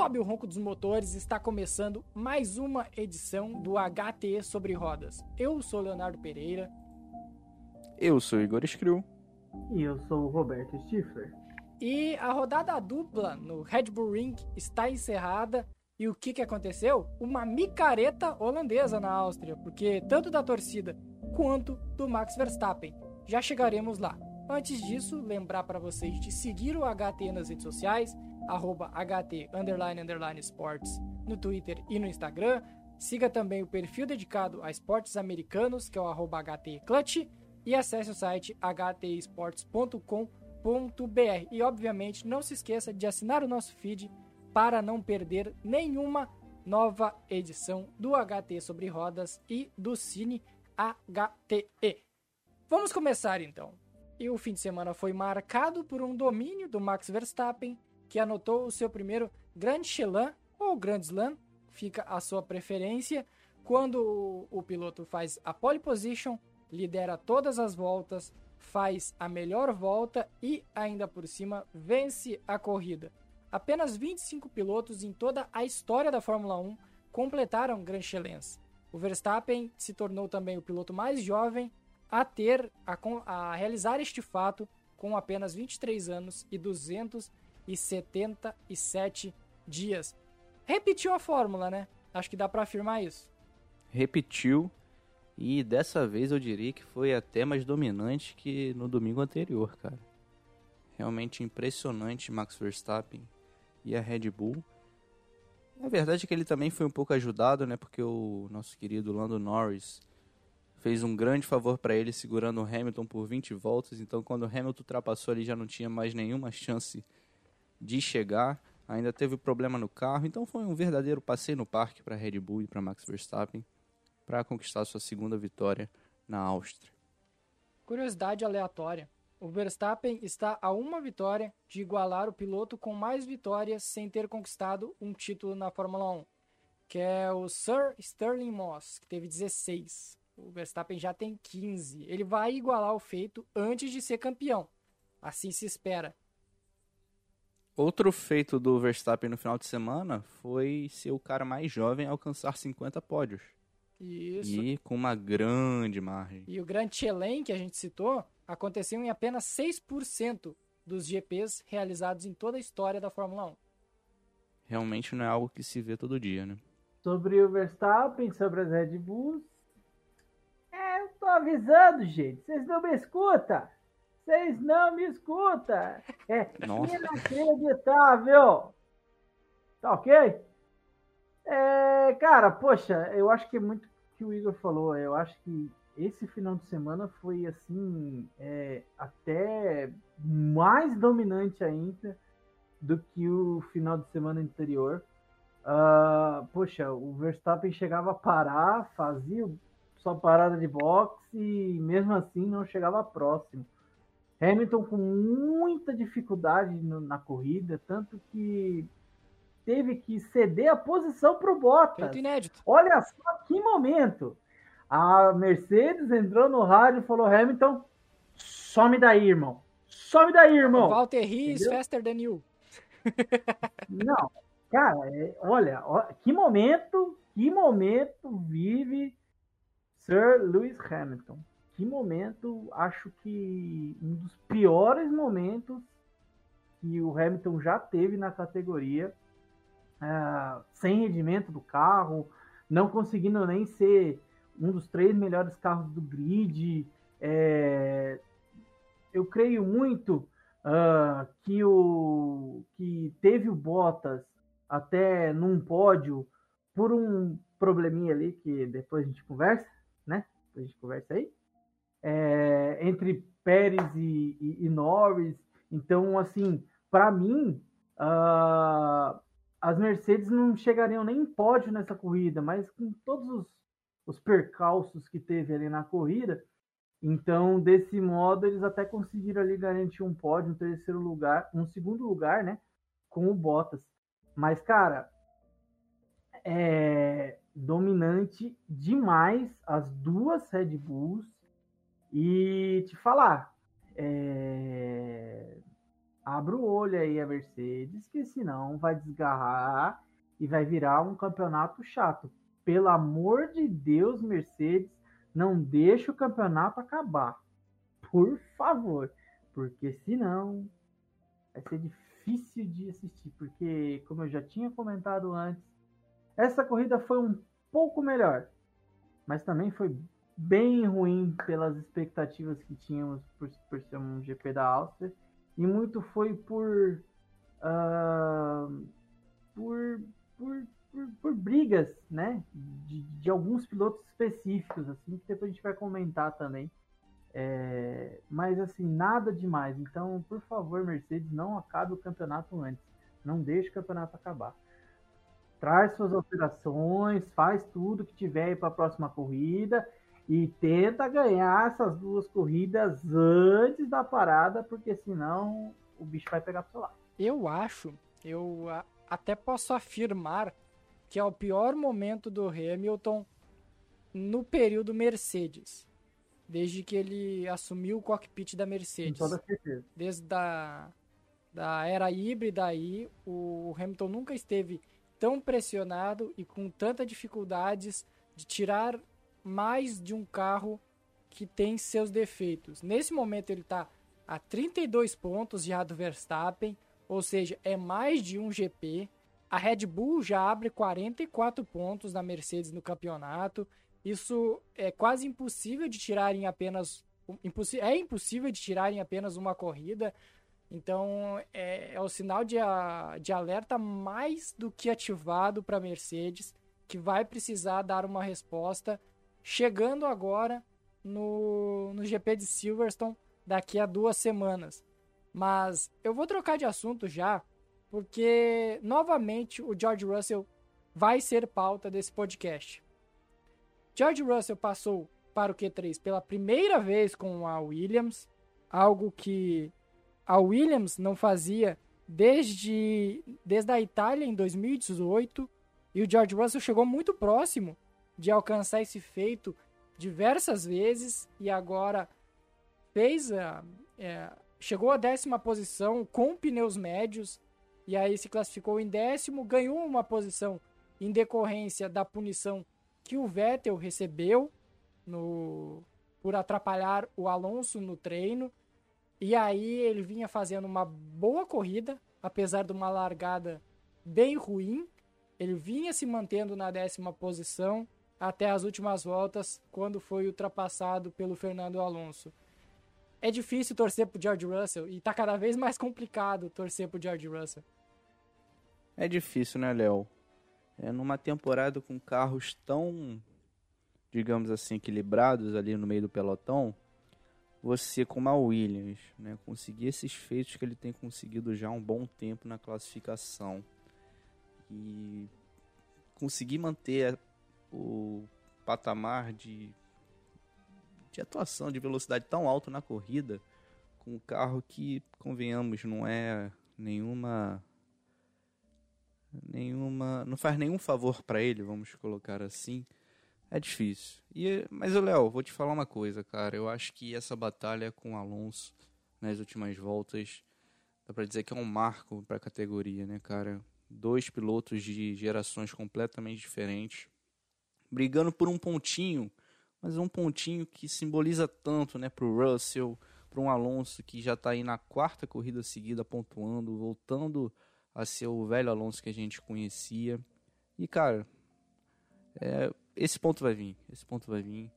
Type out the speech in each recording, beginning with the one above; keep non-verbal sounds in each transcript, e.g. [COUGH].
sobe o ronco dos motores, está começando mais uma edição do HT sobre rodas. Eu sou Leonardo Pereira. Eu sou Igor Skrill. E eu sou o Roberto Stifler. E a rodada dupla no Red Bull Ring está encerrada. E o que, que aconteceu? Uma micareta holandesa na Áustria, porque tanto da torcida quanto do Max Verstappen. Já chegaremos lá. Antes disso, lembrar para vocês de seguir o HT nas redes sociais, arroba HT underline, underline sports no Twitter e no Instagram. Siga também o perfil dedicado a esportes americanos, que é o arroba HT Clutch, e acesse o site htesports.com.br. E obviamente não se esqueça de assinar o nosso feed para não perder nenhuma nova edição do HT sobre rodas e do Cine HTE. Vamos começar então. E o fim de semana foi marcado por um domínio do Max Verstappen, que anotou o seu primeiro Grand Slam ou Grand Slam, fica a sua preferência, quando o, piloto faz a pole position, lidera todas as voltas, faz a melhor volta e ainda por cima vence a corrida. Apenas 25 pilotos em toda a história da Fórmula 1 completaram Grand Chelens. O Verstappen se tornou também o piloto mais jovem a ter a, a realizar este fato com apenas 23 anos e 277 dias. Repetiu a fórmula, né? Acho que dá para afirmar isso. Repetiu e dessa vez eu diria que foi até mais dominante que no domingo anterior, cara. Realmente impressionante Max Verstappen e a Red Bull. A verdade é que ele também foi um pouco ajudado, né? Porque o nosso querido Lando Norris fez um grande favor para ele segurando o Hamilton por 20 voltas. Então, quando o Hamilton ultrapassou ali, já não tinha mais nenhuma chance de chegar. Ainda teve problema no carro. Então, foi um verdadeiro passeio no parque para Red Bull e para Max Verstappen para conquistar sua segunda vitória na Áustria. Curiosidade aleatória: o Verstappen está a uma vitória de igualar o piloto com mais vitórias sem ter conquistado um título na Fórmula 1, que é o Sir Sterling Moss, que teve 16. O Verstappen já tem 15. Ele vai igualar o feito antes de ser campeão. Assim se espera. Outro feito do Verstappen no final de semana foi ser o cara mais jovem a alcançar 50 pódios. Isso. E com uma grande margem. E o Grande Chelem, que a gente citou, aconteceu em apenas 6% dos GPs realizados em toda a história da Fórmula 1. Realmente não é algo que se vê todo dia, né? Sobre o Verstappen, sobre as Red Bulls, é, eu tô avisando, gente. Vocês não me escutam. Vocês não me escutam. É Nossa. inacreditável. Tá ok? É, cara, poxa, eu acho que é muito que o Igor falou. Eu acho que esse final de semana foi assim é, até mais dominante ainda do que o final de semana anterior. Uh, poxa, o Verstappen chegava a parar, fazia sua parada de boxe e mesmo assim não chegava próximo. Hamilton com muita dificuldade no, na corrida, tanto que teve que ceder a posição para o Bottas. Olha só que momento. A Mercedes entrou no rádio e falou: Hamilton, some daí, irmão. Some daí, irmão. Walter Riz, faster than you. [LAUGHS] Não, cara, é, olha, que momento, que momento vive Sir Lewis Hamilton. Que momento, acho que um dos piores momentos que o Hamilton já teve na categoria, uh, sem rendimento do carro, não conseguindo nem ser um dos três melhores carros do grid. É, eu creio muito uh, que o que teve o Bottas até num pódio por um probleminha ali que depois a gente conversa, né? A gente conversa aí. É, entre Pérez e, e, e, Norris. Então, assim, para mim, uh, as Mercedes não chegariam nem em pódio nessa corrida, mas com todos os, os percalços que teve ali na corrida, então, desse modo, eles até conseguiram ali garantir um pódio, um terceiro lugar, um segundo lugar, né? Com o Bottas. Mas, cara, é, dominante demais as duas Red Bulls. E te falar, é... o olho aí a Mercedes, que senão vai desgarrar e vai virar um campeonato chato. Pelo amor de Deus, Mercedes, não deixe o campeonato acabar. Por favor. Porque senão vai ser difícil de assistir. Porque, como eu já tinha comentado antes, essa corrida foi um pouco melhor. Mas também foi bem ruim pelas expectativas que tínhamos por, por ser um GP da Áustria. E muito foi por. Uh, por, por, por, por, brigas, né? De, de, alguns pilotos específicos, assim, que depois a gente vai comentar também. É, mas assim, nada demais. Então, por favor, Mercedes, não acabe o campeonato antes. Não deixe o campeonato acabar. Traz suas operações, faz tudo que tiver para a próxima corrida e tenta ganhar essas duas corridas antes da parada, porque senão o bicho vai pegar pro seu lado. Eu acho, eu até posso afirmar que é o pior momento do Hamilton no período Mercedes. Desde que ele assumiu o cockpit da Mercedes. Com toda certeza. Desde a da era híbrida aí, o Hamilton nunca esteve tão pressionado e com tanta dificuldades de tirar mais de um carro que tem seus defeitos. Nesse momento ele está a 32 pontos já do Verstappen, ou seja, é mais de um GP. A Red Bull já abre 44 pontos na Mercedes no campeonato. Isso é quase impossível de tirar em apenas é impossível de tirar em apenas uma corrida. Então é, é o sinal de, a, de alerta mais do que ativado para a Mercedes, que vai precisar dar uma resposta chegando agora no, no GP de Silverstone daqui a duas semanas. Mas eu vou trocar de assunto já, porque novamente o George Russell vai ser pauta desse podcast. George Russell passou para o Q3 pela primeira vez com a Williams, algo que a Williams não fazia desde, desde a Itália em 2018, e o George Russell chegou muito próximo de alcançar esse feito diversas vezes e agora fez a, é, chegou à décima posição com pneus médios e aí se classificou em décimo, ganhou uma posição em decorrência da punição que o Vettel recebeu no, por atrapalhar o Alonso no treino. E aí ele vinha fazendo uma boa corrida, apesar de uma largada bem ruim. Ele vinha se mantendo na décima posição até as últimas voltas, quando foi ultrapassado pelo Fernando Alonso. É difícil torcer pro George Russell e tá cada vez mais complicado torcer pro George Russell. É difícil, né, Léo? É numa temporada com carros tão, digamos assim, equilibrados ali no meio do pelotão, você como a Williams, né, conseguir esses feitos que ele tem conseguido já há um bom tempo na classificação e conseguir manter o patamar de, de atuação, de velocidade tão alto na corrida, com um carro que, convenhamos, não é nenhuma nenhuma não faz nenhum favor para ele vamos colocar assim é difícil. E mas Léo vou te falar uma coisa cara eu acho que essa batalha com o Alonso nas últimas voltas dá para dizer que é um marco para a categoria né cara? Dois pilotos de gerações completamente diferentes brigando por um pontinho, mas um pontinho que simboliza tanto, né, para o Russell, para um Alonso que já está aí na quarta corrida seguida pontuando, voltando a ser o velho Alonso que a gente conhecia. E cara, é, esse ponto vai vir, esse ponto vai vir.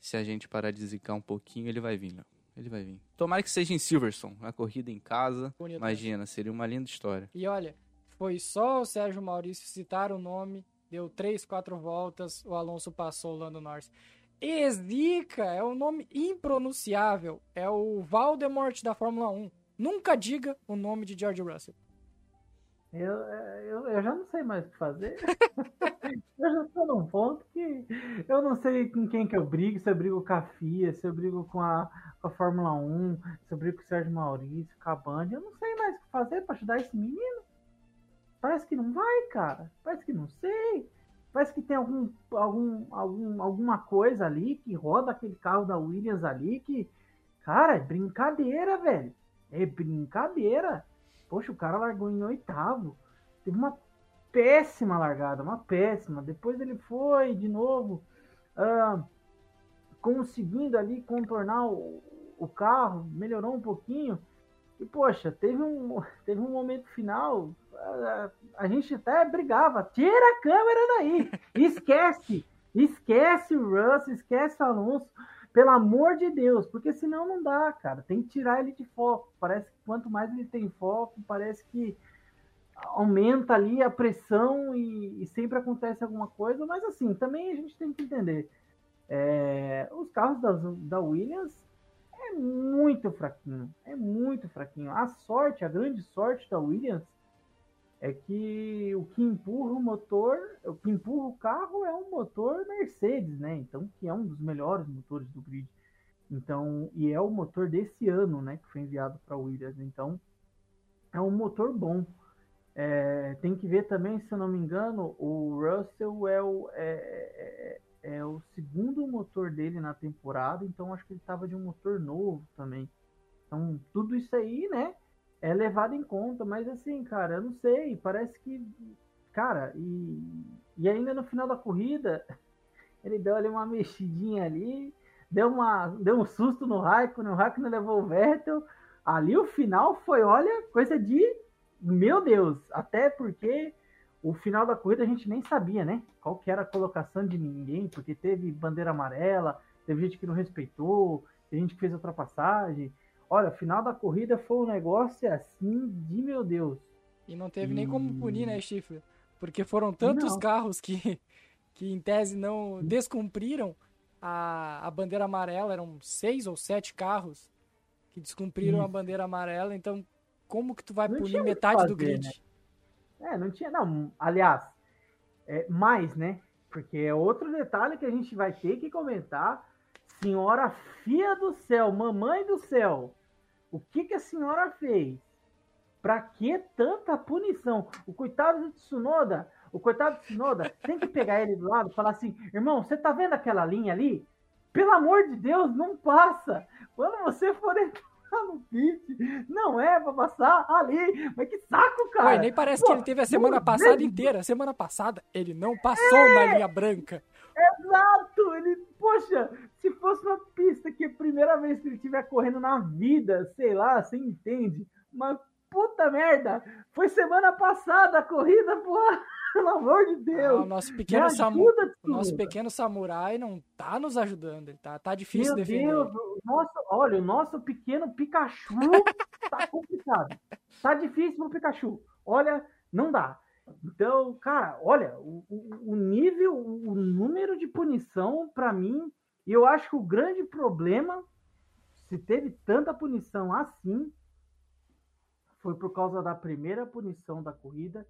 Se a gente parar de zicar um pouquinho, ele vai vir, Léo. Ele vai vir. Tomara que seja em Silverstone, a corrida em casa. Bonito, Imagina, seria uma linda história. E olha, foi só o Sérgio Maurício citar o nome Deu três, quatro voltas, o Alonso passou o Lando Norris. Esdica é um nome impronunciável. É o Valdemort da Fórmula 1. Nunca diga o nome de George Russell. Eu, eu, eu já não sei mais o que fazer. [LAUGHS] eu já estou num ponto que eu não sei com quem que eu brigo, se eu brigo com a FIA, se eu brigo com a, com a Fórmula 1, se eu brigo com o Sérgio Maurício, com a Band. Eu não sei mais o que fazer para ajudar esse menino. Parece que não vai, cara. Parece que não sei. Parece que tem algum, algum, algum, alguma coisa ali que roda aquele carro da Williams ali que. Cara, é brincadeira, velho. É brincadeira. Poxa, o cara largou em oitavo. Teve uma péssima largada, uma péssima. Depois ele foi de novo uh, conseguindo ali contornar o, o carro, melhorou um pouquinho. E, poxa, teve um, [LAUGHS] teve um momento final, a, a gente até brigava, tira a câmera daí, [LAUGHS] esquece, esquece o Russ, esquece o Alonso, pelo amor de Deus, porque senão não dá, cara, tem que tirar ele de foco, parece que quanto mais ele tem foco, parece que aumenta ali a pressão e, e sempre acontece alguma coisa, mas assim, também a gente tem que entender, é, os carros das, da Williams é muito fraquinho. É muito fraquinho. A sorte, a grande sorte da Williams é que o que empurra o motor, o que empurra o carro é um motor Mercedes, né? Então, que é um dos melhores motores do grid. Então, e é o motor desse ano, né, que foi enviado para a Williams. Então, é um motor bom. É, tem que ver também, se eu não me engano, o Russell é o, é, é o segundo motor dele na temporada, então acho que ele estava de um motor novo também. Então, tudo isso aí, né, é levado em conta, mas assim, cara, eu não sei, parece que, cara, e, e ainda no final da corrida, [LAUGHS] ele deu ali uma mexidinha ali, deu, uma, deu um susto no Raikkonen, o Raikkonen levou o Vettel, ali o final foi, olha, coisa de, meu Deus, até porque o final da corrida a gente nem sabia, né? Qual que era a colocação de ninguém, porque teve bandeira amarela, teve gente que não respeitou, teve gente que fez ultrapassagem. Olha, o final da corrida foi um negócio assim de meu Deus. E não teve e... nem como punir, né, Chifre? Porque foram tantos não. carros que, que em tese não descumpriram a, a bandeira amarela, eram seis ou sete carros que descumpriram Isso. a bandeira amarela, então como que tu vai não punir metade fazer, do grid? Né? É, não tinha, não. Aliás, é, mais, né? Porque é outro detalhe que a gente vai ter que comentar. Senhora Fia do céu, mamãe do céu, o que, que a senhora fez? Pra que tanta punição? O coitado do Tsunoda, o coitado do Tsunoda, tem que pegar ele do lado e falar assim: irmão, você tá vendo aquela linha ali? Pelo amor de Deus, não passa. Quando você for entrar no pit. Não é pra passar ali. Mas que saco, cara. Ué, nem parece Pô, que ele teve a semana passada Deus. inteira. Semana passada ele não passou é, na linha branca. Exato. Ele, poxa, se fosse uma pista que é a primeira vez que ele estiver correndo na vida, sei lá, você entende. Mas puta merda, foi semana passada a corrida, porra. [LAUGHS] Pelo amor de Deus. Ah, o nosso pequeno, samu... o nosso pequeno samurai não tá nos ajudando. Ele tá, tá difícil Meu defender. Deus, nosso, olha, o nosso pequeno Pikachu tá [LAUGHS] complicado. Tá difícil pro Pikachu. Olha, não dá. Então, cara, olha, o, o, nível, o número de punição, para mim, eu acho que o grande problema, se teve tanta punição assim, foi por causa da primeira punição da corrida,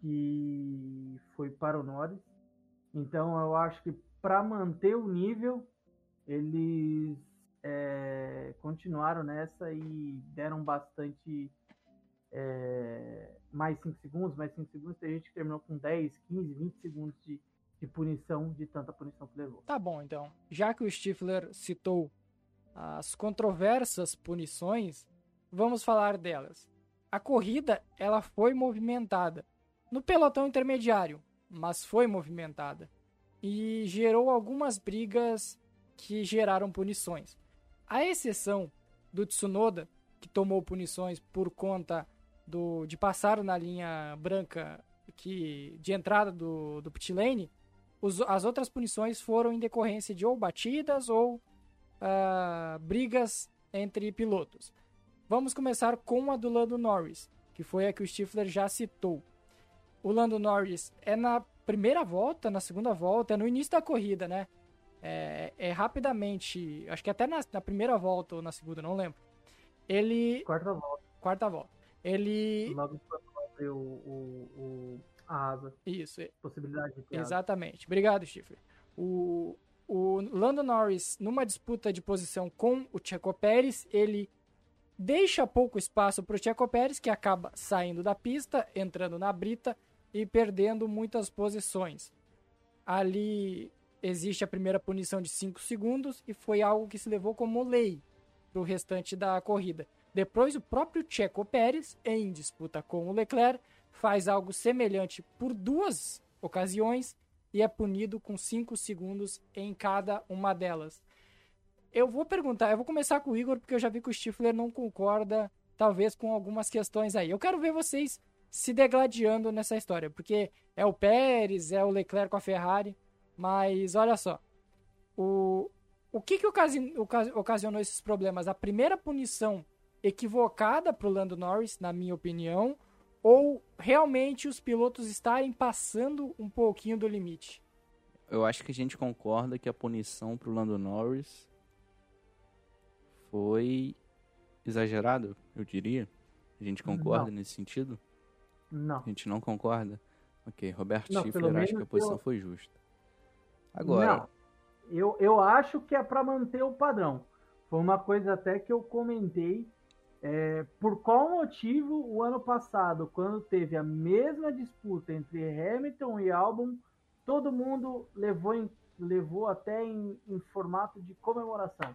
que foi para o Norris. Então eu acho que para manter o nível, eles é, continuaram nessa e deram bastante é, mais 5 segundos, mais 5 segundos. Tem gente que terminou com 10, 15, 20 segundos de, de punição, de tanta punição que levou. Tá bom, então. Já que o Stifler citou as controversas punições, vamos falar delas. A corrida ela foi movimentada no pelotão intermediário, mas foi movimentada e gerou algumas brigas que geraram punições. A exceção do Tsunoda, que tomou punições por conta do, de passar na linha branca que, de entrada do, do pit lane, os, as outras punições foram em decorrência de ou batidas ou uh, brigas entre pilotos. Vamos começar com a do Lando Norris, que foi a que o Stifler já citou. O Lando Norris é na primeira volta, na segunda volta, é no início da corrida, né? É, é rapidamente, acho que até na, na, primeira volta ou na segunda, não lembro. Ele. Quarta volta. Quarta volta. Ele. Logo o, o, o, a asa. Isso. Possibilidade de Exatamente. Obrigado, Chifre. O, o Lando Norris, numa disputa de posição com o Checo Pérez, ele deixa pouco espaço para o Checo Pérez, que acaba saindo da pista, entrando na brita e perdendo muitas posições. Ali existe a primeira punição de 5 segundos e foi algo que se levou como lei para o restante da corrida. Depois, o próprio Checo Pérez, em disputa com o Leclerc, faz algo semelhante por duas ocasiões e é punido com 5 segundos em cada uma delas. Eu vou perguntar, eu vou começar com o Igor, porque eu já vi que o Stifler não concorda, talvez, com algumas questões aí. Eu quero ver vocês se degladiando nessa história, porque é o Pérez, é o Leclerc com a Ferrari, mas olha só. O, o que, que ocasionou esses problemas? A primeira punição equivocada para o Lando Norris, na minha opinião, ou realmente os pilotos estarem passando um pouquinho do limite? Eu acho que a gente concorda que a punição para o Lando Norris foi exagerado, eu diria. A gente concorda não. nesse sentido? Não. A gente não concorda? Ok, Roberto não, Schiffler acha que a posição eu... foi justa. Agora. Não. Eu, eu acho que é para manter o padrão. Foi uma coisa até que eu comentei. É, por qual motivo o ano passado, quando teve a mesma disputa entre Hamilton e Albon, todo mundo levou, em, levou até em, em formato de comemoração?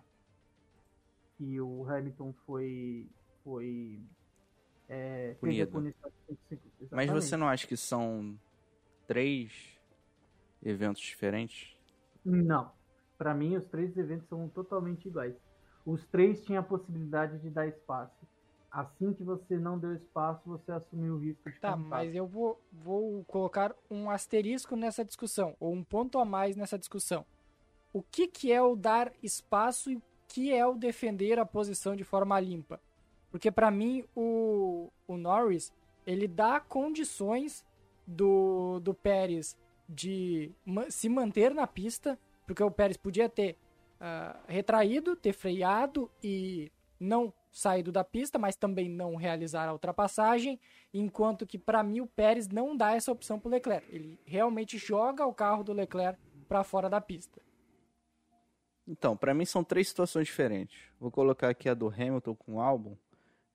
Que o Hamilton foi, foi é, Punido. Mas você não acha que são três eventos diferentes? Não. Para mim, os três eventos são totalmente iguais. Os três tinham a possibilidade de dar espaço. Assim que você não deu espaço, você assumiu o risco de Tá, mas eu vou, vou colocar um asterisco nessa discussão, ou um ponto a mais nessa discussão. O que, que é o dar espaço e o que é o defender a posição de forma limpa? Porque para mim o, o Norris ele dá condições do, do Pérez de se manter na pista, porque o Pérez podia ter uh, retraído, ter freado e não saído da pista, mas também não realizar a ultrapassagem, enquanto que para mim o Pérez não dá essa opção para o Leclerc. Ele realmente joga o carro do Leclerc para fora da pista. Então, para mim são três situações diferentes. Vou colocar aqui a do Hamilton com o álbum,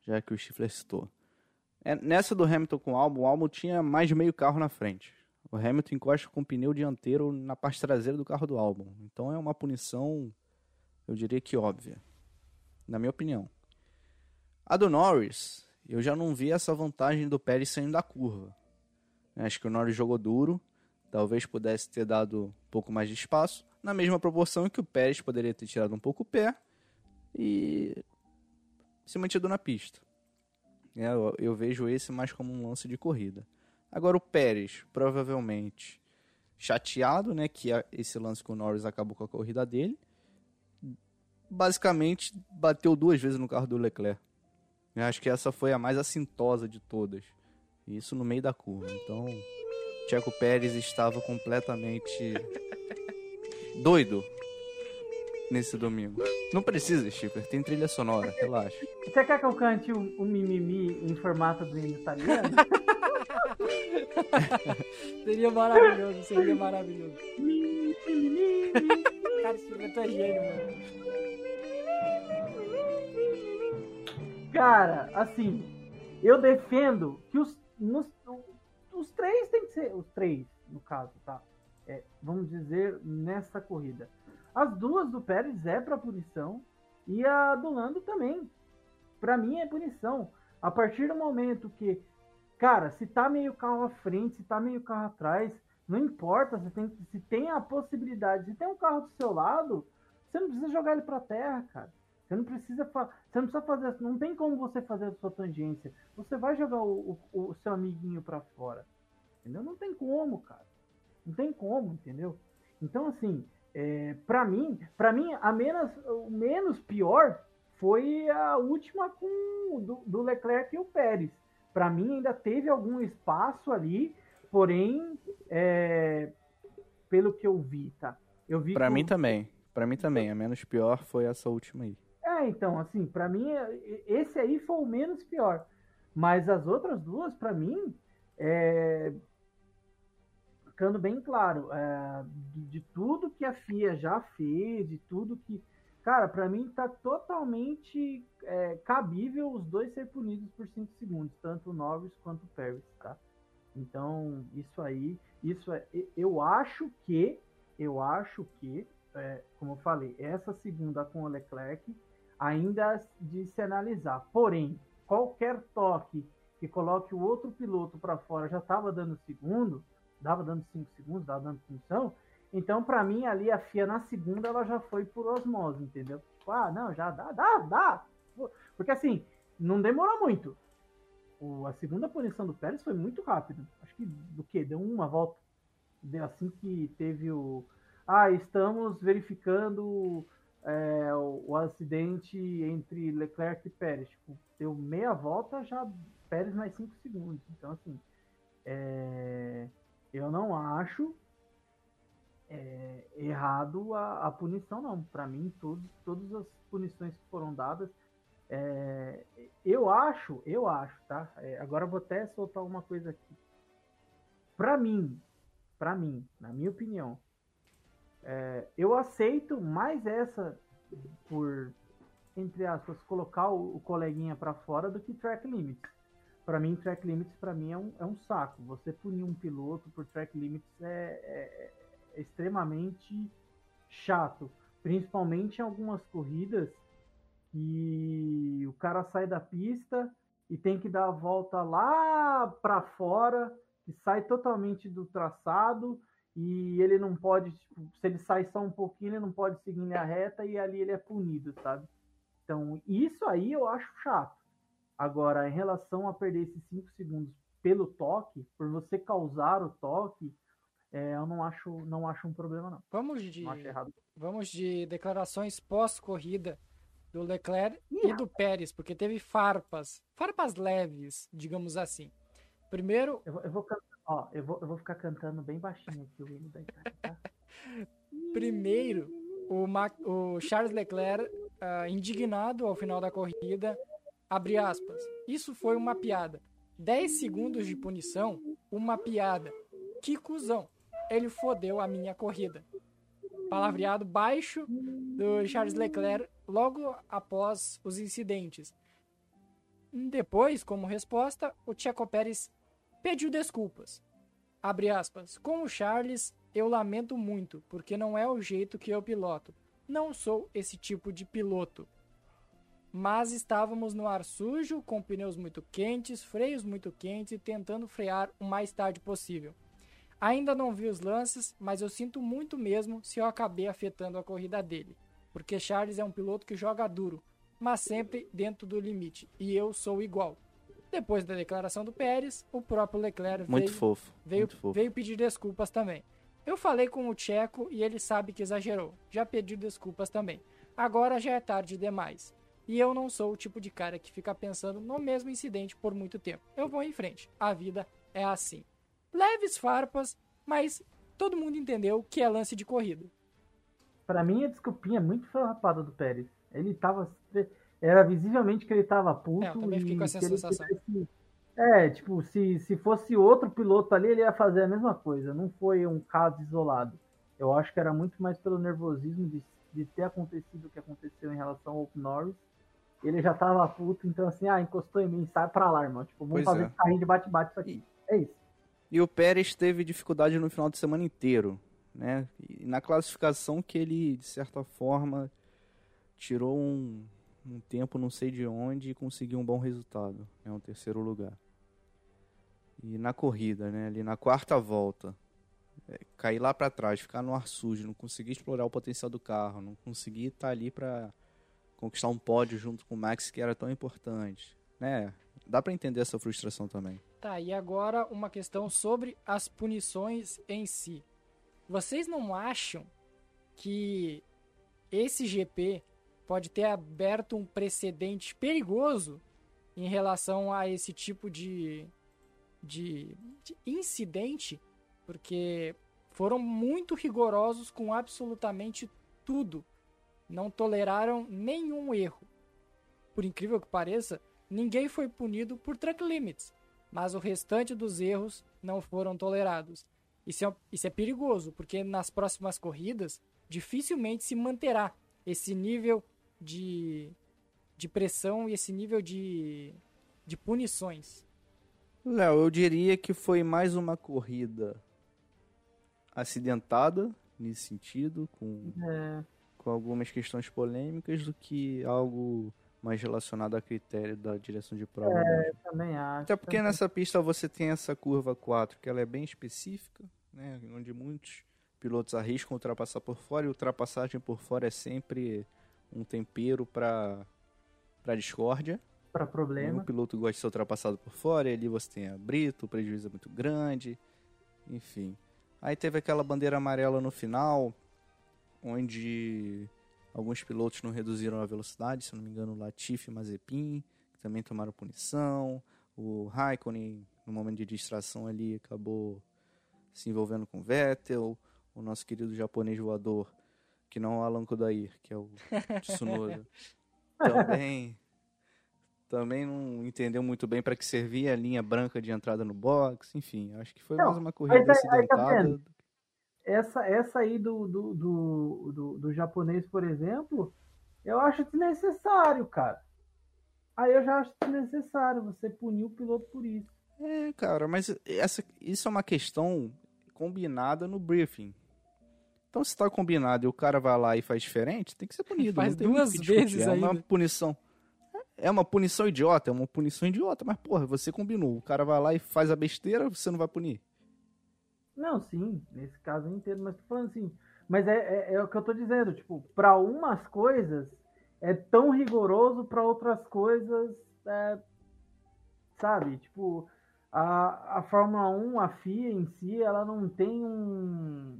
já que o Stifler citou. É, nessa do Hamilton com o álbum, o álbum tinha mais de meio carro na frente. O Hamilton encosta com o pneu dianteiro na parte traseira do carro do álbum. Então é uma punição, eu diria que óbvia, na minha opinião. A do Norris, eu já não vi essa vantagem do Pérez saindo da curva. Acho que o Norris jogou duro, talvez pudesse ter dado um pouco mais de espaço, na mesma proporção que o Pérez poderia ter tirado um pouco o pé e se mantido na pista. É, eu, eu vejo esse mais como um lance de corrida. Agora o Pérez, provavelmente chateado, né, que esse lance com o Norris acabou com a corrida dele, basicamente bateu duas vezes no carro do Leclerc. Eu acho que essa foi a mais assintosa de todas. Isso no meio da curva. Então, Checo Pérez estava completamente [LAUGHS] doido nesse domingo. Não precisa, Chipper, tem trilha sonora, relaxa. Você quer que eu cante o, o mimimi em formato do hino italiano? [LAUGHS] [LAUGHS] seria maravilhoso, seria maravilhoso. Cara, esse filme é gênio, mano. Cara, assim, eu defendo que os, nos, os três tem que ser. Os três, no caso, tá? É, vamos dizer, nessa corrida. As duas do Pérez é para punição e a do Lando também. Para mim é punição. A partir do momento que Cara, se tá meio carro à frente, se tá meio carro atrás, não importa, você tem, se tem a possibilidade, se tem um carro do seu lado, você não precisa jogar ele pra terra, cara. Você não precisa, você não precisa fazer, não tem como você fazer a sua tangência. Você vai jogar o, o, o seu amiguinho para fora, entendeu? Não tem como, cara. Não tem como, entendeu? Então assim, é, para mim, para mim a menos, o menos pior foi a última com do, do Leclerc e o Pérez para mim ainda teve algum espaço ali, porém, é, pelo que eu vi, tá? Eu vi. Para mim também. Para mim também. A menos pior foi essa última aí. É, então, assim, para mim esse aí foi o menos pior. Mas as outras duas, para mim, é... ficando bem claro, é... de, de tudo que a FIA já fez, de tudo que Cara, para mim tá totalmente é, cabível os dois ser punidos por 5 segundos, tanto o Norris quanto o tá? Então, isso aí, isso é, eu acho que, eu acho que, é, como eu falei, essa segunda com o Leclerc, ainda de se analisar. Porém, qualquer toque que coloque o outro piloto para fora já estava dando segundo, dava dando 5 segundos, dava dando função. Então, para mim, ali a FIA na segunda ela já foi por osmose, entendeu? Tipo, ah, não, já dá, dá, dá. Porque assim, não demorou muito. O, a segunda punição do Pérez foi muito rápido. Acho que do que? Deu uma volta. Deu assim que teve o. Ah, estamos verificando é, o, o, acidente entre Leclerc e Pérez. Tipo, deu meia volta, já Pérez mais cinco segundos. Então, assim, é, eu não acho é, errado a, a, punição, não. Para mim, todos, todas as punições que foram dadas, é, eu acho, eu acho, tá? É, agora vou até soltar uma coisa aqui. Para mim, para mim, na minha opinião, é, eu aceito mais essa por, entre aspas, colocar o, o coleguinha para fora do que track limits. Para mim, track limits para mim é um, é um saco. Você punir um piloto por track limits é, é extremamente chato, principalmente em algumas corridas que o cara sai da pista e tem que dar a volta lá para fora, que sai totalmente do traçado e ele não pode, tipo, se ele sai só um pouquinho, ele não pode seguir linha reta e ali ele é punido, sabe? Então, isso aí eu acho chato. Agora, em relação a perder esses 5 segundos pelo toque, por você causar o toque, é, eu não acho, não acho um problema, não. Vamos de, vamos de declarações pós-corrida do Leclerc e do Pérez, porque teve farpas, farpas leves, digamos assim. Primeiro. Eu, eu vou, ó, eu vou, eu vou ficar cantando bem baixinho aqui o hino da Itália, tá? [LAUGHS] Primeiro, o, o, Charles Leclerc, uh, indignado ao final da corrida, abre aspas. Isso foi uma piada. 10 segundos de punição, uma piada. Que cuzão. Ele fodeu a minha corrida. Palavreado baixo do Charles Leclerc logo após os incidentes. Depois, como resposta, o Checo Pérez pediu desculpas. Abre aspas. Com o Charles, eu lamento muito, porque não é o jeito que eu piloto. Não sou esse tipo de piloto. Mas estávamos no ar sujo, com pneus muito quentes, freios muito quentes e tentando frear o mais tarde possível. Ainda não vi os lances, mas eu sinto muito mesmo se eu acabei afetando a corrida dele porque Charles é um piloto que joga duro, mas sempre dentro do limite, e eu sou igual. Depois da declaração do Pérez, o próprio Leclerc muito veio, fofo, veio, muito fofo. veio pedir desculpas também. Eu falei com o Tcheco e ele sabe que exagerou, já pediu desculpas também. Agora já é tarde demais. E eu não sou o tipo de cara que fica pensando no mesmo incidente por muito tempo. Eu vou em frente. A vida é assim. Leves farpas, mas todo mundo entendeu que é lance de corrida. Para mim, a desculpinha é muito farrapada do Pérez. Ele tava. Era visivelmente que ele tava puto. É, eu também fiquei com essa sensação. Tivesse, é, tipo, se, se fosse outro piloto ali, ele ia fazer a mesma coisa. Não foi um caso isolado. Eu acho que era muito mais pelo nervosismo de, de ter acontecido o que aconteceu em relação ao Norris. Ele já tava puto, então assim, ah, encostou em mim, sai pra lá, irmão. Tipo, vamos pois fazer é. carrinho de bate-bate isso aqui. É isso. E o Pérez teve dificuldade no final de semana inteiro né? E na classificação que ele, de certa forma, tirou um, um tempo não sei de onde e conseguiu um bom resultado, é né? um terceiro lugar. E na corrida, né? Ali na quarta volta, é, cair lá para trás, ficar no ar sujo, não conseguir explorar o potencial do carro, não conseguir estar tá ali para conquistar um pódio junto com o Max que era tão importante, né? Dá para entender essa frustração também. Tá, e agora uma questão sobre as punições em si. Vocês não acham que esse GP pode ter aberto um precedente perigoso em relação a esse tipo de, de, de incidente? Porque foram muito rigorosos com absolutamente tudo. Não toleraram nenhum erro. Por incrível que pareça, ninguém foi punido por track limits, mas o restante dos erros não foram tolerados. Isso é, isso é perigoso, porque nas próximas corridas dificilmente se manterá esse nível de, de pressão e esse nível de, de punições. Léo, eu diria que foi mais uma corrida acidentada nesse sentido, com, é. com com algumas questões polêmicas do que algo mais relacionado a critério da direção de prova. É, também acho. Até porque nessa pista você tem essa curva 4, que ela é bem específica, né, onde muitos pilotos arriscam ultrapassar por fora e ultrapassagem por fora é sempre um tempero para para discórdia. Para problema. O piloto gosta de ser ultrapassado por fora, e ali você tem a Brito, o prejuízo é muito grande, enfim. Aí teve aquela bandeira amarela no final, onde alguns pilotos não reduziram a velocidade, se não me engano, Latifi e Mazepin, que também tomaram punição. O Raikkonen, no momento de distração ali, acabou se envolvendo com Vettel. O nosso querido japonês voador, que não é o Alan Kodair, que é o [LAUGHS] Tsunoda, também, também não entendeu muito bem para que servia a linha branca de entrada no box. Enfim, acho que foi não, mais uma corrida tá acidentada. Tá essa, essa aí do, do, do, do, do japonês, por exemplo, eu acho desnecessário, cara. Aí eu já acho desnecessário você punir o piloto por isso. É, cara, mas essa, isso é uma questão combinada no briefing. Então, se tá combinado e o cara vai lá e faz diferente, tem que ser punido. Faz duas vezes É uma punição. É uma punição idiota, é uma punição idiota. Mas, porra, você combinou. O cara vai lá e faz a besteira, você não vai punir. Não, sim, nesse caso entendo, mas tô falando assim. Mas é, é, é o que eu tô dizendo, tipo, para umas coisas é tão rigoroso, para outras coisas é, sabe? Tipo, a, a Fórmula 1, a FIA em si, ela não tem um,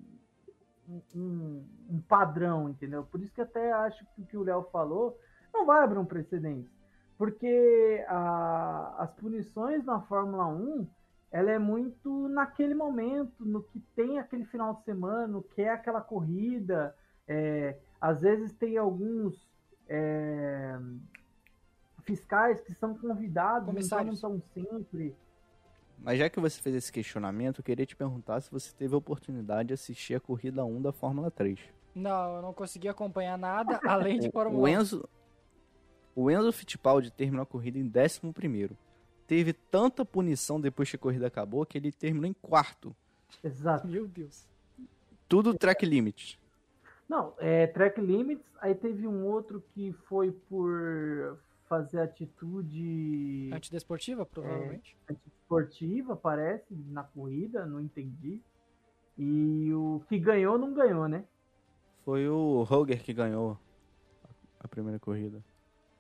um, um padrão, entendeu? Por isso que até acho que o que o Léo falou não vai abrir um precedente. Porque a, as punições na Fórmula 1 ela é muito naquele momento, no que tem aquele final de semana, no que é aquela corrida. É, às vezes tem alguns é, fiscais que são convidados, então não são sempre. Mas já que você fez esse questionamento, eu queria te perguntar se você teve a oportunidade de assistir a corrida 1 da Fórmula 3. Não, eu não consegui acompanhar nada [LAUGHS] além de Fórmula 1. O Enzo, o Enzo Fittipaldi terminou a corrida em 11 primeiro teve tanta punição depois que a corrida acabou que ele terminou em quarto. Exato. Meu Deus. Tudo track limits. Não, é track limits. Aí teve um outro que foi por fazer atitude. Antidesportiva, provavelmente. É, antidesportiva, parece, na corrida, não entendi. E o que ganhou, não ganhou, né? Foi o Roger que ganhou a primeira corrida.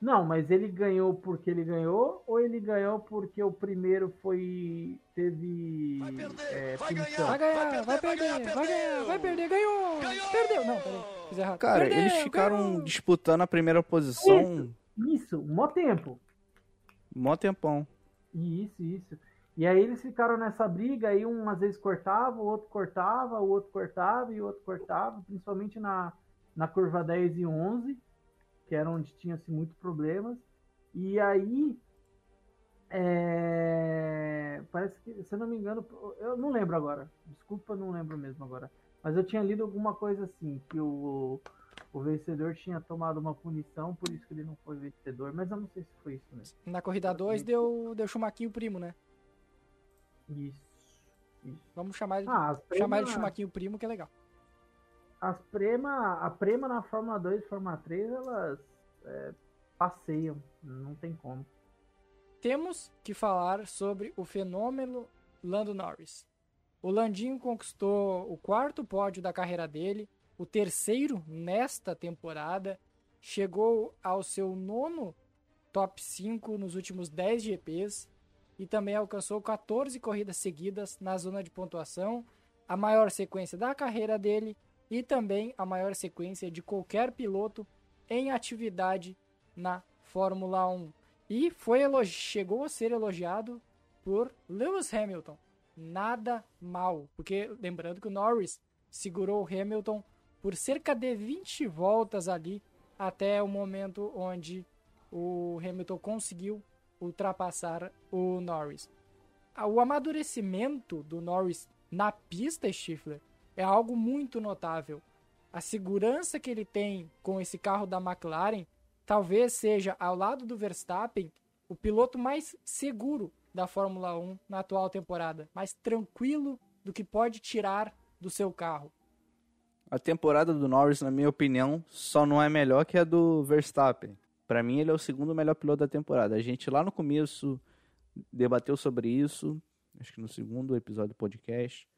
Não, mas ele ganhou porque ele ganhou ou ele ganhou porque o primeiro foi teve vai perder, é, vai, ganhar, vai ganhar, vai, perder, vai, vai ganhar, vai perder, ganhou, ganhou, perdeu. Não, peraí, fiz errado. Cara, perdeu, eles ficaram ganhou. disputando a primeira posição. Isso, isso, mó tempo. Mó tempão. Isso, isso. E aí eles ficaram nessa briga, aí um às vezes cortava, o outro cortava, o outro cortava e o outro cortava, principalmente na, na curva 10 e 11 que era onde tinha-se muito problemas. E aí, é... parece que, se eu não me engano, eu não lembro agora, desculpa, não lembro mesmo agora. Mas eu tinha lido alguma coisa assim, que o, o vencedor tinha tomado uma punição, por isso que ele não foi vencedor, mas eu não sei se foi isso mesmo. Na corrida 2 deu, deu Chumaquinho Primo, né? Isso. isso. Vamos chamar ah, chamar de Chumaquinho Primo, que é legal as prema, a prema na Fórmula 2 e Fórmula 3, elas é, passeiam, não tem como. Temos que falar sobre o fenômeno Lando Norris. O Landinho conquistou o quarto pódio da carreira dele, o terceiro nesta temporada, chegou ao seu nono top 5 nos últimos 10 GPs e também alcançou 14 corridas seguidas na zona de pontuação, a maior sequência da carreira dele e também a maior sequência de qualquer piloto em atividade na Fórmula 1. E foi chegou a ser elogiado por Lewis Hamilton. Nada mal, porque lembrando que o Norris segurou o Hamilton por cerca de 20 voltas ali até o momento onde o Hamilton conseguiu ultrapassar o Norris. O amadurecimento do Norris na pista, Stifler, é algo muito notável. A segurança que ele tem com esse carro da McLaren talvez seja, ao lado do Verstappen, o piloto mais seguro da Fórmula 1 na atual temporada, mais tranquilo do que pode tirar do seu carro. A temporada do Norris, na minha opinião, só não é melhor que a do Verstappen. Para mim, ele é o segundo melhor piloto da temporada. A gente lá no começo debateu sobre isso, acho que no segundo episódio do podcast.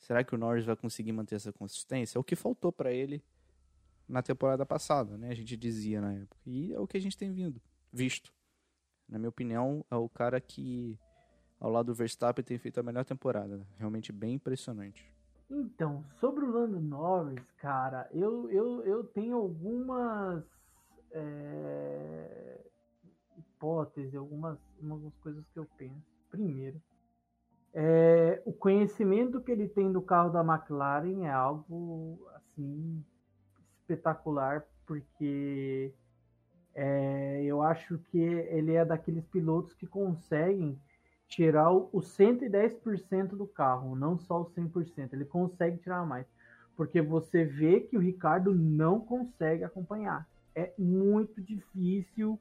Será que o Norris vai conseguir manter essa consistência? É o que faltou para ele na temporada passada, né? A gente dizia na época. E é o que a gente tem vindo, visto. Na minha opinião, é o cara que, ao lado do Verstappen, tem feito a melhor temporada. Realmente bem impressionante. Então, sobre o Lando Norris, cara, eu, eu, eu tenho algumas é, hipóteses, algumas, algumas coisas que eu penso. Primeiro, é, o conhecimento que ele tem do carro da McLaren é algo assim espetacular, porque é, eu acho que ele é daqueles pilotos que conseguem tirar o 110% do carro, não só o 100%. Ele consegue tirar mais. Porque você vê que o Ricardo não consegue acompanhar. É muito difícil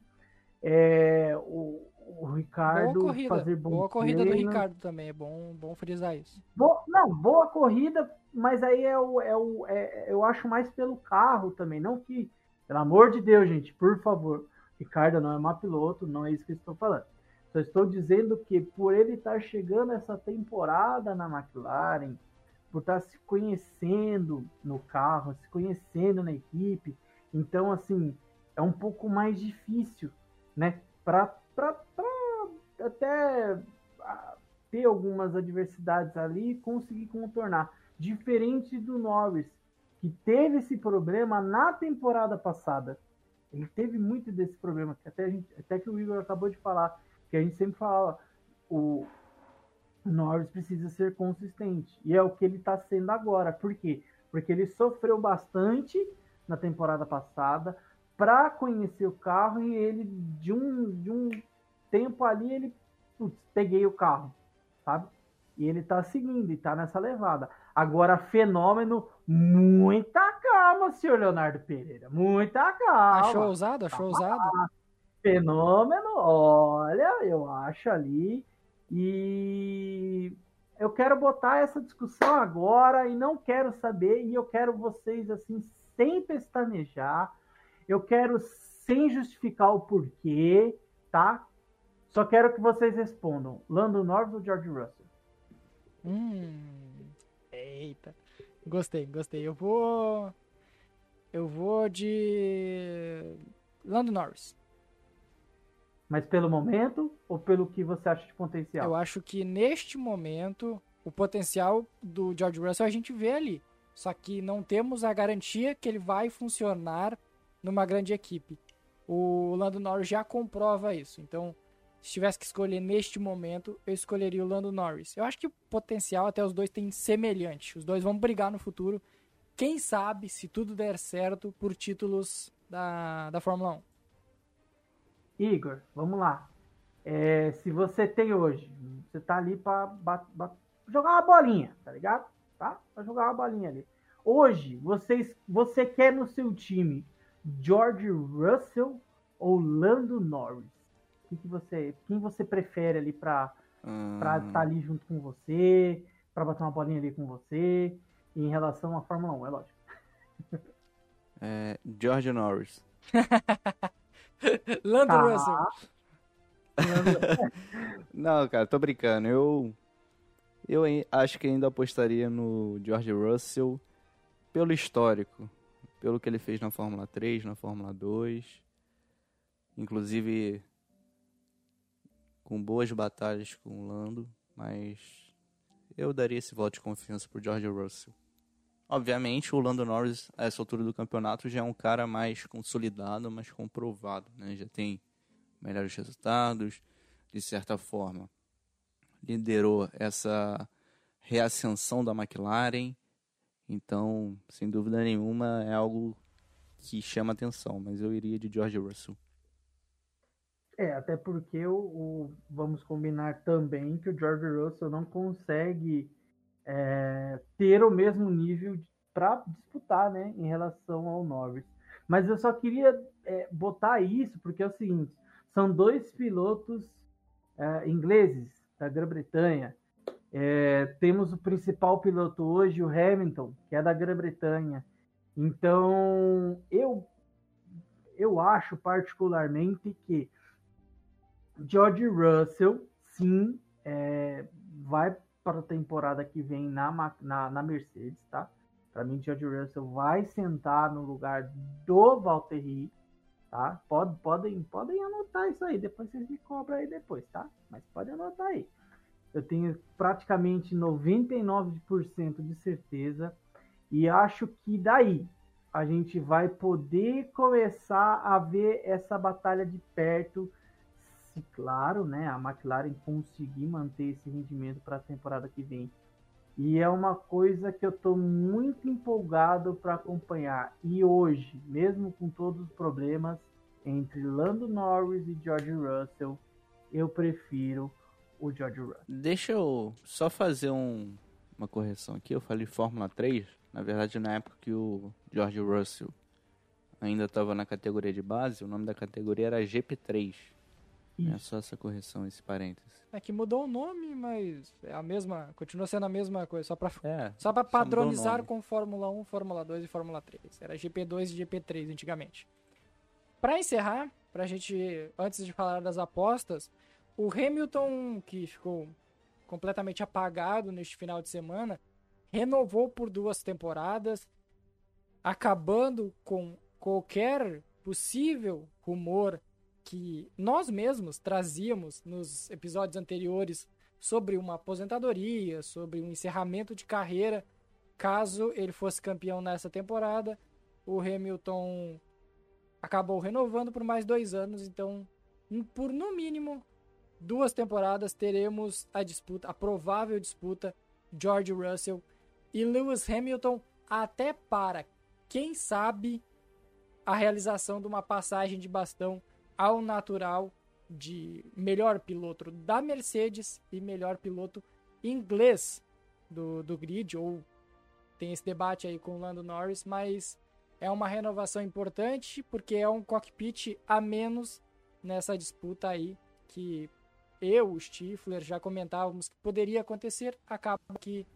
é, o, o Ricardo boa corrida. fazer bom Boa corrida do Ricardo também, é bom, bom frisar isso. Boa, não, boa corrida, mas aí é o, é o é, eu acho mais pelo carro também, não que, pelo amor de Deus, gente, por favor, Ricardo não é má piloto, não é isso que eu estou falando. Só estou dizendo que por ele estar chegando essa temporada na McLaren, por estar se conhecendo no carro, se conhecendo na equipe, então assim é um pouco mais difícil, né? Para até ter algumas adversidades ali e conseguir contornar. Diferente do Norris, que teve esse problema na temporada passada. Ele teve muito desse problema, que até, gente, até que o Igor acabou de falar que a gente sempre fala, o Norris precisa ser consistente. E é o que ele está sendo agora. Por quê? Porque ele sofreu bastante na temporada passada para conhecer o carro e ele, de um, de um tempo ali, ele, putz, peguei o carro, sabe? E ele está seguindo, e tá nessa levada. Agora, fenômeno, muita calma, senhor Leonardo Pereira. Muita calma. Achou ousado? Achou ousado? fenômeno, olha, eu acho ali. E eu quero botar essa discussão agora e não quero saber, e eu quero vocês assim, sem pestanejar, eu quero sem justificar o porquê, tá? Só quero que vocês respondam: Lando Norris ou George Russell? Hum, eita. Gostei, gostei. Eu vou. Eu vou de. Lando Norris. Mas pelo momento ou pelo que você acha de potencial? Eu acho que neste momento o potencial do George Russell a gente vê ali. Só que não temos a garantia que ele vai funcionar numa grande equipe. O Lando Norris já comprova isso. Então, se tivesse que escolher neste momento, eu escolheria o Lando Norris. Eu acho que o potencial até os dois tem semelhante. Os dois vão brigar no futuro. Quem sabe, se tudo der certo, por títulos da, da Fórmula 1. Igor, vamos lá. É, se você tem hoje, você tá ali para jogar uma bolinha, tá ligado? Tá? Pra jogar uma bolinha ali. Hoje, vocês, você quer no seu time George Russell ou Lando Norris? Quem, que você, quem você prefere ali para hum. estar tá ali junto com você, para bater uma bolinha ali com você, em relação à Fórmula 1, é lógico. [LAUGHS] É, George Norris. [LAUGHS] Lando tá. Russell. [LAUGHS] Não, cara, tô brincando. Eu eu acho que ainda apostaria no George Russell pelo histórico, pelo que ele fez na Fórmula 3, na Fórmula 2. Inclusive com boas batalhas com o Lando, mas eu daria esse voto de confiança pro George Russell. Obviamente, o Lando Norris, a essa altura do campeonato, já é um cara mais consolidado, mais comprovado, né? Já tem melhores resultados, de certa forma. Liderou essa reascensão da McLaren. Então, sem dúvida nenhuma, é algo que chama atenção, mas eu iria de George Russell. É, até porque o, o vamos combinar também que o George Russell não consegue é, ter o mesmo nível para disputar, né, em relação ao Norris. Mas eu só queria é, botar isso porque é o seguinte: são dois pilotos é, ingleses da Grã-Bretanha É, temos o principal piloto hoje, o Hamilton, que é da Grã-Bretanha. Então, eu, eu acho particularmente que George Russell, sim, é, vai para a temporada que vem na, na, na Mercedes, tá? Para mim, George Russell vai sentar no lugar do Valtteri, tá? Pode, podem, podem anotar isso aí, depois vocês me cobram aí depois, tá? Mas pode anotar aí. Eu tenho praticamente 99% de certeza e acho que daí a gente vai poder começar a ver essa batalha de perto claro, né, a McLaren conseguir manter esse rendimento para a temporada que vem. E é uma coisa que eu estou muito empolgado para acompanhar. E hoje, mesmo com todos os problemas entre Lando Norris e George Russell, eu prefiro o George Russell. Deixa eu só fazer um, uma correção aqui. Eu falei Fórmula 3. Na verdade, na época que o George Russell ainda estava na categoria de base, o nome da categoria era GP3. Isso. É só essa correção, esse parênteses. É que mudou o nome, mas é a mesma, continua sendo a mesma coisa, só para é, só para padronizar com Fórmula 1, Fórmula 2 e Fórmula 3. Era GP2 e GP3 antigamente. Para encerrar, pra gente antes de falar das apostas, o Hamilton que ficou completamente apagado neste final de semana, renovou por duas temporadas, acabando com qualquer possível rumor que nós mesmos trazíamos nos episódios anteriores sobre uma aposentadoria, sobre um encerramento de carreira, caso ele fosse campeão nessa temporada. O Hamilton acabou renovando por mais dois anos, então, por no mínimo duas temporadas, teremos a disputa, a provável disputa George Russell e Lewis Hamilton, até para, quem sabe, a realização de uma passagem de bastão ao natural de melhor piloto da Mercedes e melhor piloto inglês do, do grid, ou tem esse debate aí com o Lando Norris, mas é uma renovação importante porque é um cockpit a menos nessa disputa aí que eu, o Stifler, já comentávamos que poderia acontecer, acaba que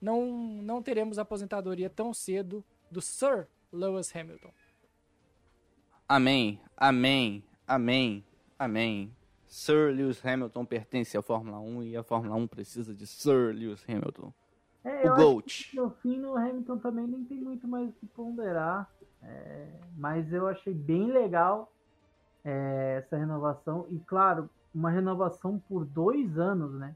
não, não teremos aposentadoria tão cedo do Sir Lewis Hamilton. Amém, amém, Amém. Amém. Sir Lewis Hamilton pertence à Fórmula 1 e a Fórmula 1 precisa de Sir Lewis Hamilton. É, o Gold. No fim, o Hamilton também nem tem muito mais o que ponderar. É, mas eu achei bem legal é, essa renovação. E claro, uma renovação por dois anos, né?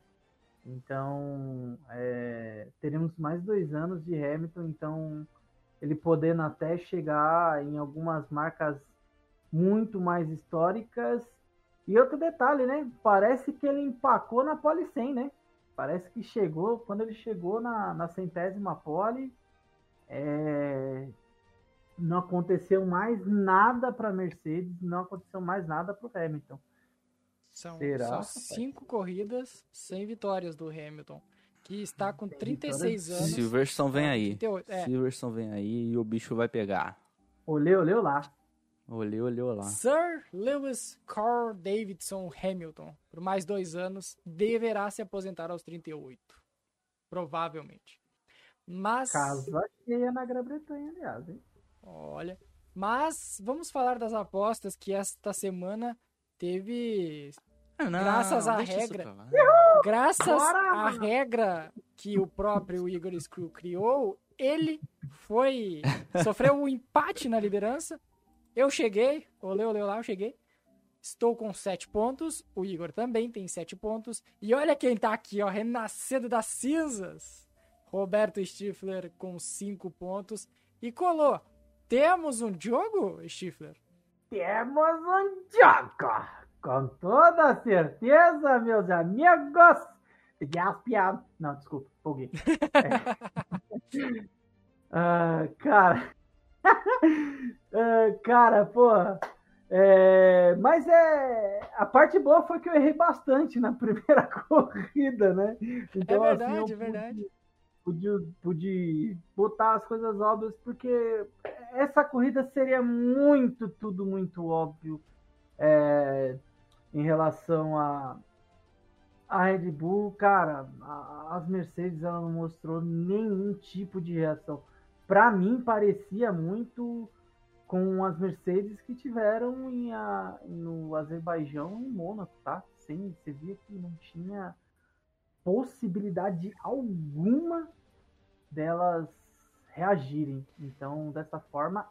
Então, é, teremos mais dois anos de Hamilton. Então, ele podendo até chegar em algumas marcas muito mais históricas. E outro detalhe, né? Parece que ele empacou na pole 100, né? Parece que chegou, quando ele chegou na, na centésima pole, é... não aconteceu mais nada para Mercedes, não aconteceu mais nada para o Hamilton. São, são cinco corridas sem vitórias do Hamilton, que está com 36 anos. Silverstone vem aí. 38, é. Silverstone vem aí e o bicho vai pegar. Olheu, olheu lá. Olhou, olhou lá. Sir Lewis Carl Davidson Hamilton, por mais dois anos, deverá se aposentar aos 38. Provavelmente. Mas. Casa cheia na Grã-Bretanha, aliás, hein? Olha. Mas vamos falar das apostas que esta semana teve. Ah, não, graças à regra. Graças à regra que o próprio Igor Screw criou, ele foi. sofreu um empate na liderança eu cheguei, olê, olê, lá, eu cheguei. Estou com 7 pontos, o Igor também tem 7 pontos. E olha quem tá aqui, ó, renascendo das cinzas. Roberto Stifler com 5 pontos. E colou. Temos um jogo, Stifler? Temos um jogo! Com toda certeza, meus amigos! Gaspiado. Não, desculpa, foguei. [LAUGHS] É. uh, cara, uh, [LAUGHS] cara, pô. É, mas é a parte boa foi que eu errei bastante na [LAUGHS] primeira corrida, né? Então, é verdade, assim, é verdade. Pude, pude botar as coisas óbvias, porque essa corrida seria muito, tudo muito óbvio é, em relação a, a Red Bull. Cara, a, as Mercedes ela não mostrou nenhum tipo de reação. Para mim parecia muito com as Mercedes que tiveram em a, no Azerbaijão e Mônaco, tá? Sem, você via que não tinha possibilidade alguma delas reagirem. Então, dessa forma,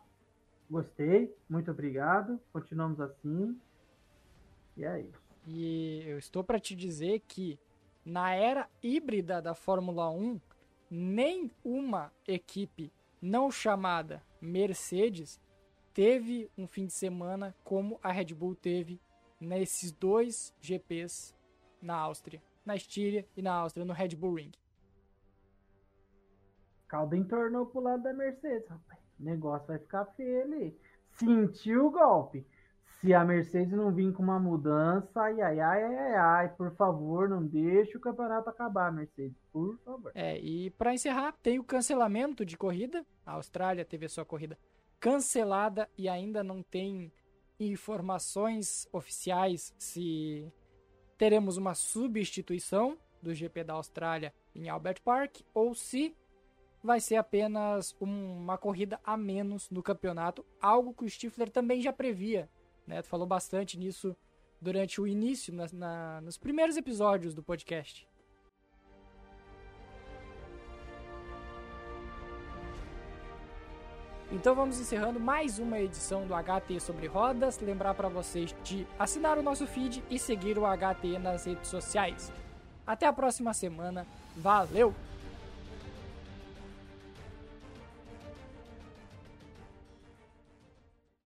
gostei, muito obrigado, continuamos assim. E é isso. E eu estou para te dizer que na era híbrida da Fórmula 1, nem uma equipe não chamada Mercedes teve um fim de semana como a Red Bull teve nesses dois GPs na Áustria, na Estíria e na Áustria, no Red Bull Ring. Caldo entornou pro lado da Mercedes, rapaz. O negócio vai ficar feio ali. Sentiu o golpe. Se a Mercedes não vir com uma mudança, ai, ai, ai, ai, ai, por favor, não deixe o campeonato acabar, Mercedes, por favor. É, e para encerrar, tem o cancelamento de corrida. A Austrália teve a sua corrida cancelada e ainda não tem informações oficiais se teremos uma substituição do GP da Austrália em Albert Park ou se vai ser apenas uma corrida a menos no campeonato, algo que o Stifler também já previa né? Tu falou bastante nisso durante o início, na, na, nos primeiros episódios do podcast. Então vamos encerrando mais uma edição do HT sobre rodas. Lembrar para vocês de assinar o nosso feed e seguir o HT nas redes sociais. Até a próxima semana. Valeu!